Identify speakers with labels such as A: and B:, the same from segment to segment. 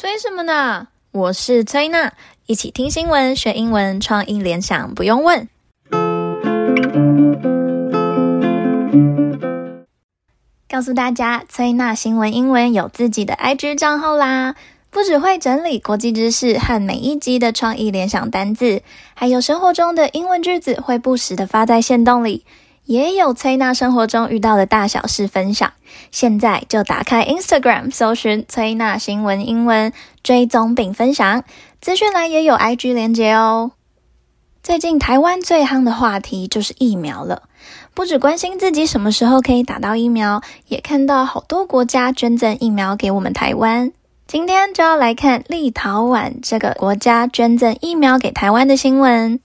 A: 催什么呢？我是崔娜，一起听新闻学英文，创意联想不用问。告诉大家，崔娜新闻英文有自己的 IG 账号啦，不只会整理国际知识和每一集的创意联想单字，还有生活中的英文句子会不时的发在线动里。也有崔娜生活中遇到的大小事分享，现在就打开 Instagram，搜寻崔娜新闻英文，追踪并分享。资讯栏也有 IG 连结哦。最近台湾最夯的话题就是疫苗了，不只关心自己什么时候可以打到疫苗，也看到好多国家捐赠疫苗给我们台湾。今天就要来看立陶宛这个国家捐赠疫苗给台湾的新闻。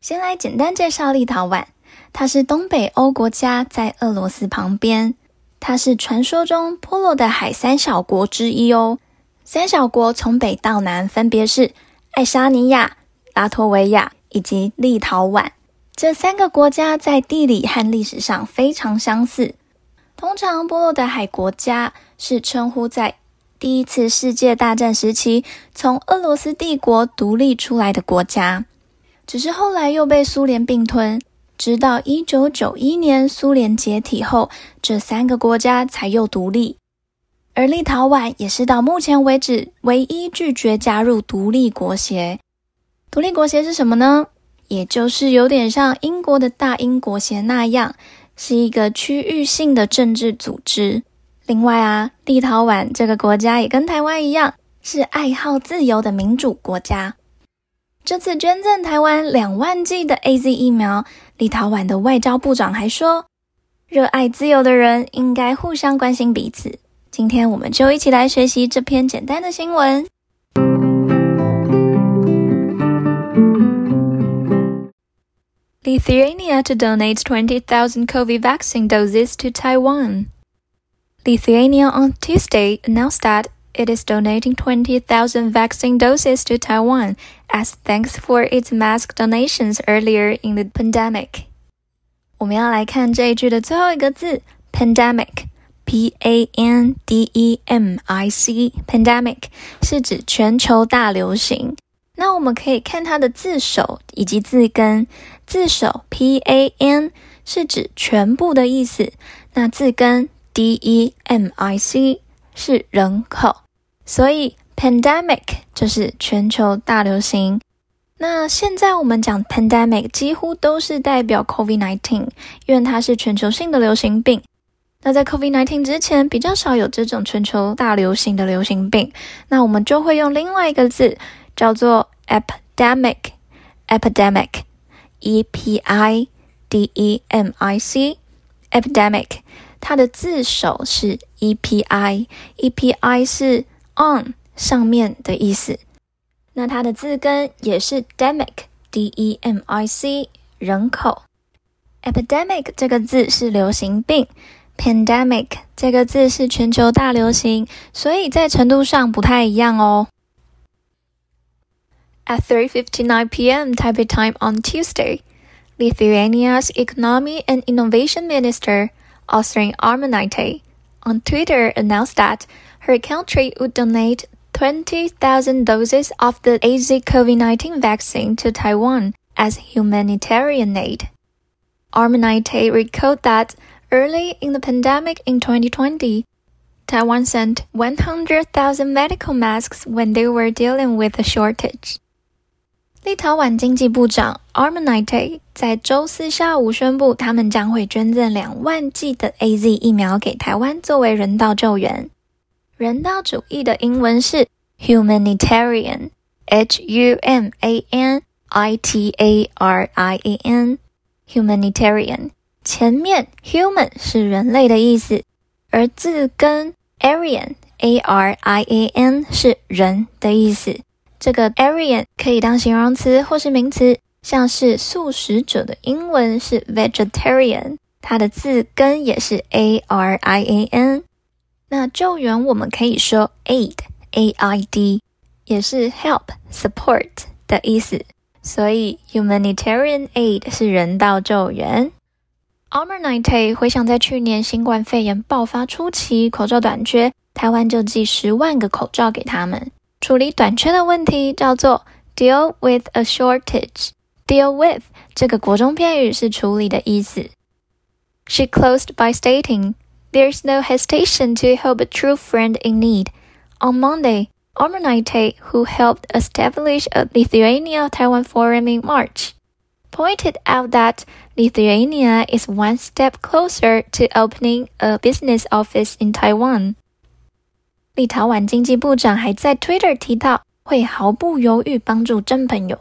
A: 先来简单介绍立陶宛。它是东北欧国家，在俄罗斯旁边。它是传说中波罗的海三小国之一哦。三小国从北到南分别是爱沙尼亚、拉脱维亚以及立陶宛。这三个国家在地理和历史上非常相似。通常，波罗的海国家是称呼在第一次世界大战时期从俄罗斯帝国独立出来的国家，只是后来又被苏联并吞。直到一九九一年苏联解体后，这三个国家才又独立。而立陶宛也是到目前为止唯一拒绝加入独立国协。独立国协是什么呢？也就是有点像英国的大英国协那样，是一个区域性的政治组织。另外啊，立陶宛这个国家也跟台湾一样，是爱好自由的民主国家。这次捐赠台湾两万剂的 AZ 疫苗，立陶宛的外交部长还说，热爱自由的人应该互相关心彼此。今天我们就一起来学习这篇简单的新闻。Lithuania to donate 20,000 COVID vaccine doses to Taiwan. Lithuania on Tuesday announced that it is donating 20,000 vaccine doses to Taiwan as thanks for its mass donations earlier in the pandemic. 我们要来看这一句的最后一个字，pandemic，P-A-N-D-E-M-I-C，pandemic 是指全球大流行。那我们可以看它的字首以及字根，字首 P-A-N 是指全部的意思，那字根 D-E-M-I-C 是人口。 所以，pandemic 就是全球大流行。那现在我们讲 pandemic 几乎都是代表 COVID-19，因为它是全球性的流行病。那在 COVID-19 之前，比较少有这种全球大流行的流行病。那我们就会用另外一个字，叫做 epidemic，epidemic，E-P-I-D-E-M-I-C，epidemic，它的字首是 E-P-I，E-P-I 是 on 上面的意思，那它的字根也是 demic，D-E-M-I-C 人口。epidemic 这个字是流行病，pandemic 这个字是全球大流行，所以在程度上不太一样哦。At 3:59 p.m. Taipei time on Tuesday, Lithuania's Economy and Innovation Minister, Aušrinė Armonaitė, on Twitter announced that her country would donate 20,000 doses of the AZ COVID-19 vaccine to Taiwan as humanitarian aid. Armonaitė recalled that early in the pandemic in 2020, Taiwan sent 100,000 medical masks when they were dealing with a shortage. 立陶宛经济部长 Armonaitė 在周四下午宣布，他们将会捐赠两万剂的 AZ 疫苗给台湾作为人道救援。 人道主义的英文是 humanitarian，H-U-M-A-N-I-T-A-R-I-A-N，humanitarian。前面 human 是人类的意思，而字根 Aryan，A-R-I-A-N 是人的意思。这个 Aryan 可以当形容词或是名词，像是素食者的英文是 vegetarian，它的字根也是 A-R-I-A-N。那救援我们可以说 aid，A-I-D，也是 help、support 的意思，所以 humanitarian aid 是人道救援。Armonaitė 回想在去年新冠肺炎爆发初期，口罩短缺，台湾就寄十万个口罩给他们。 处理短缺的问题叫做 deal with a shortage。deal with 这个国中片语是处理的意思。She closed by stating, "There's no hesitation to help a true friend in need." On Monday, Armonaite, who helped establish a Lithuania-Taiwan forum in March, pointed out that Lithuania is one step closer to opening a business office in Taiwan. 立陶宛经济部长还在 Twitter 提到，会毫不犹豫帮助真朋友。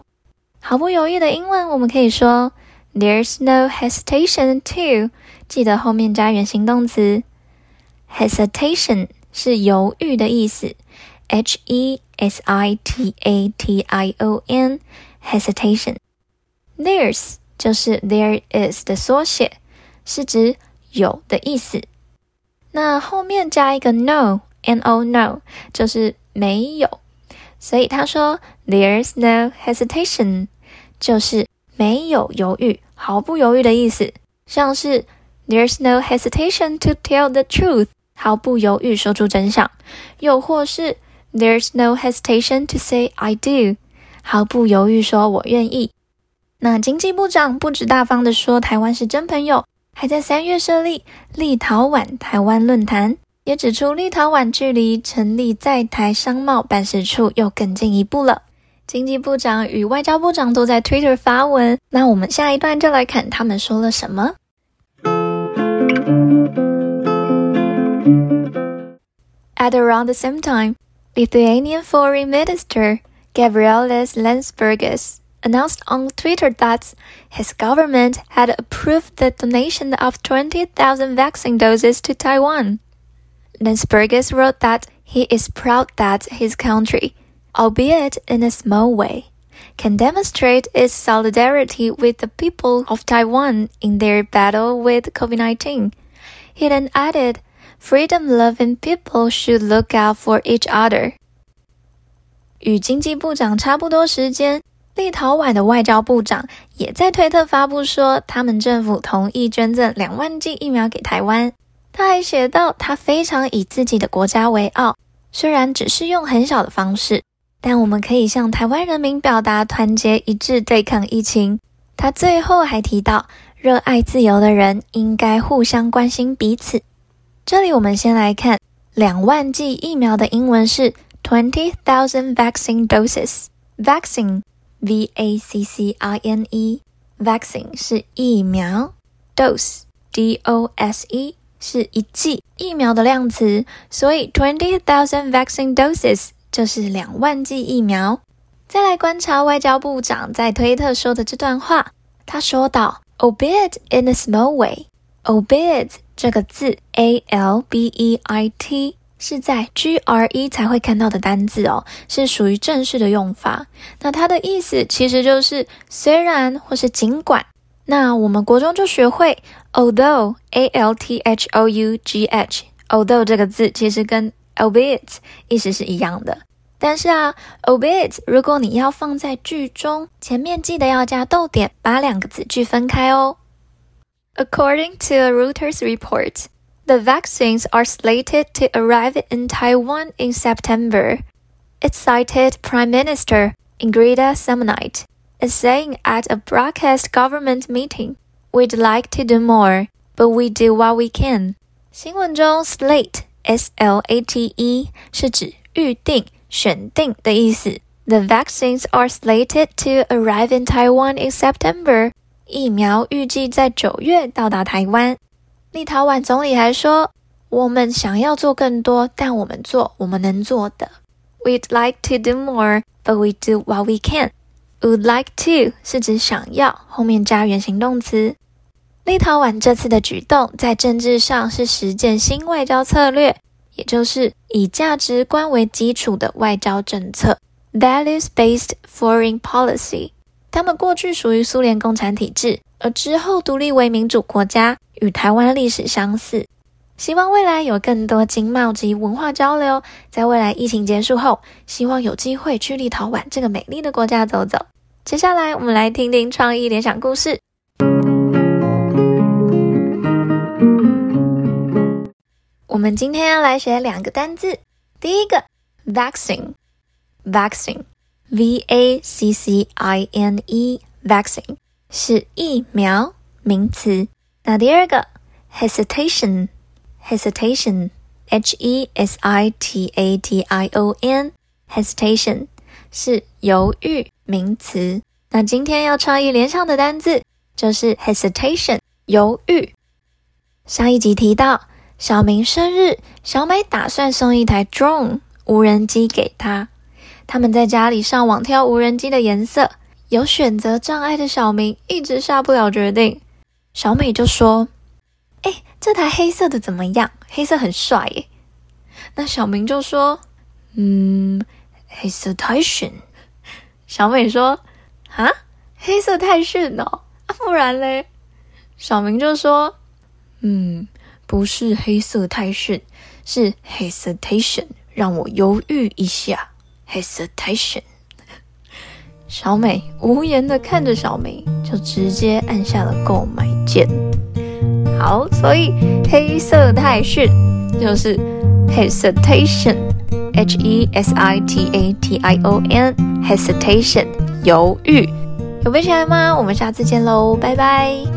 A: 毫不犹豫的英文，我们可以说 There's no hesitation to，记得后面加原形动词。 Hesitation 是犹豫的意思，H E S I T A T I O N，hesitation。There's 就是 there is 的缩写，是指有的意思。那后面加一个 no，N O no，就是没有。所以他说 There's no hesitation。就是没有犹豫、毫不犹豫的意思，像是 There's no hesitation to tell the truth，毫不犹豫说出真相；又或是 There's no hesitation to say I do，毫不犹豫说我愿意。那经济部长不止大方的说台湾是真朋友，还在三月设立立陶宛台湾论坛，也指出立陶宛距离成立在台商贸办事处又更进一步了。经济部长与外交部长都在 Twitter 发文，那我们下一段就来看他们说了什么。At around the same time, Lithuanian Foreign Minister Gabrielius Landsbergis announced on Twitter that his government had approved the donation of 20,000 vaccine doses to Taiwan. Landsbergis wrote that he is proud that his country albeit in a small way, can demonstrate its solidarity with the people of Taiwan in their battle with COVID-19. He then added, freedom-loving people should look out for each other. 与经济部长差不多时间，立陶宛的外交部长也在推特发布说，他们政府同意捐赠两万剂疫苗给台湾。他还写道，他非常以自己的国家为傲，虽然只是用很小的方式。但我们可以向台湾人民表达团结一致对抗疫情。他最后还提到，热爱自由的人应该互相关心彼此。这里我们先来看两万剂疫苗的英文是 twenty thousand vaccine doses。vaccine，v a c c i n e，vaccine 是疫苗，dose，d o s e 是一剂疫苗的量词，所以 twenty thousand vaccine doses。就是两万剂疫苗。再来观察外交部长在推特说的这段话，他说道：“Albeit in a small way。”Albeit 这个字，A L B E I T 是在 G R E 才会看到的单字哦，是属于正式的用法。那它的意思其实就是虽然或是尽管。那我们国中就学会 Although A L T H O U G H，Although 这个字其实跟 Albeit 意思是一样的。但是啊，albeit 如果你要放在句中，前面记得要加逗点，把两个子句分开哦。According to a Reuters report, the vaccines are slated to arrive in Taiwan in September. It cited Prime Minister Ingrid Semonite as saying at a broadcast government meeting, "We'd like to do more, but we do what we can." 新闻中，slate s l a t e 是指预定。选定的意思。The vaccines are slated to arrive in Taiwan in September。 疫苗预计在九月到达台湾。立陶宛总理还说：“我们想要做更多，但我们做我们能做的。We'd like to do more, but we do what we can.” Would like to 是指想要，后面加原形动词。立陶宛这次的举动在政治上是实践新外交策略。也就是以价值观为基础的外交政策 （values-based foreign policy）。他们过去属于苏联共产体制，而之后独立为民主国家，与台湾历史相似。希望未来有更多经贸及文化交流。在未来疫情结束后，希望有机会去立陶宛这个美丽的国家走走。接下来，我们来听听创意联想故事。我们今天要来学两个单字。第一个，vaccine，v a c c i n e，vaccine 是疫苗名词。那第二个 hesitation，hesitation，h e s i t a t i o n，hesitation 是犹豫名词。那今天要创意连上的单字就是 hesitation，犹豫。上一集提到小明生日，小美打算送一台 drone 无人机给他。他们在家里上网挑无人机的颜色，有选择障碍的小明一直下不了决定。小美就说：“哎，这台黑色的怎么样？黑色很帅耶。”那小明就说：“嗯，黑色太逊。”小美说：“啊，黑色太逊哦，啊，不然嘞？”小明就说。嗯，不是黑色太逊，是 hesitation，让我犹豫一下。hesitation，小美无言的看着小明，就直接按下了购买键。好，所以黑色泰逊就是 hesitation，h e s i t a t i o n，hesitation，犹豫。有背起来吗？我们下次见喽，拜拜。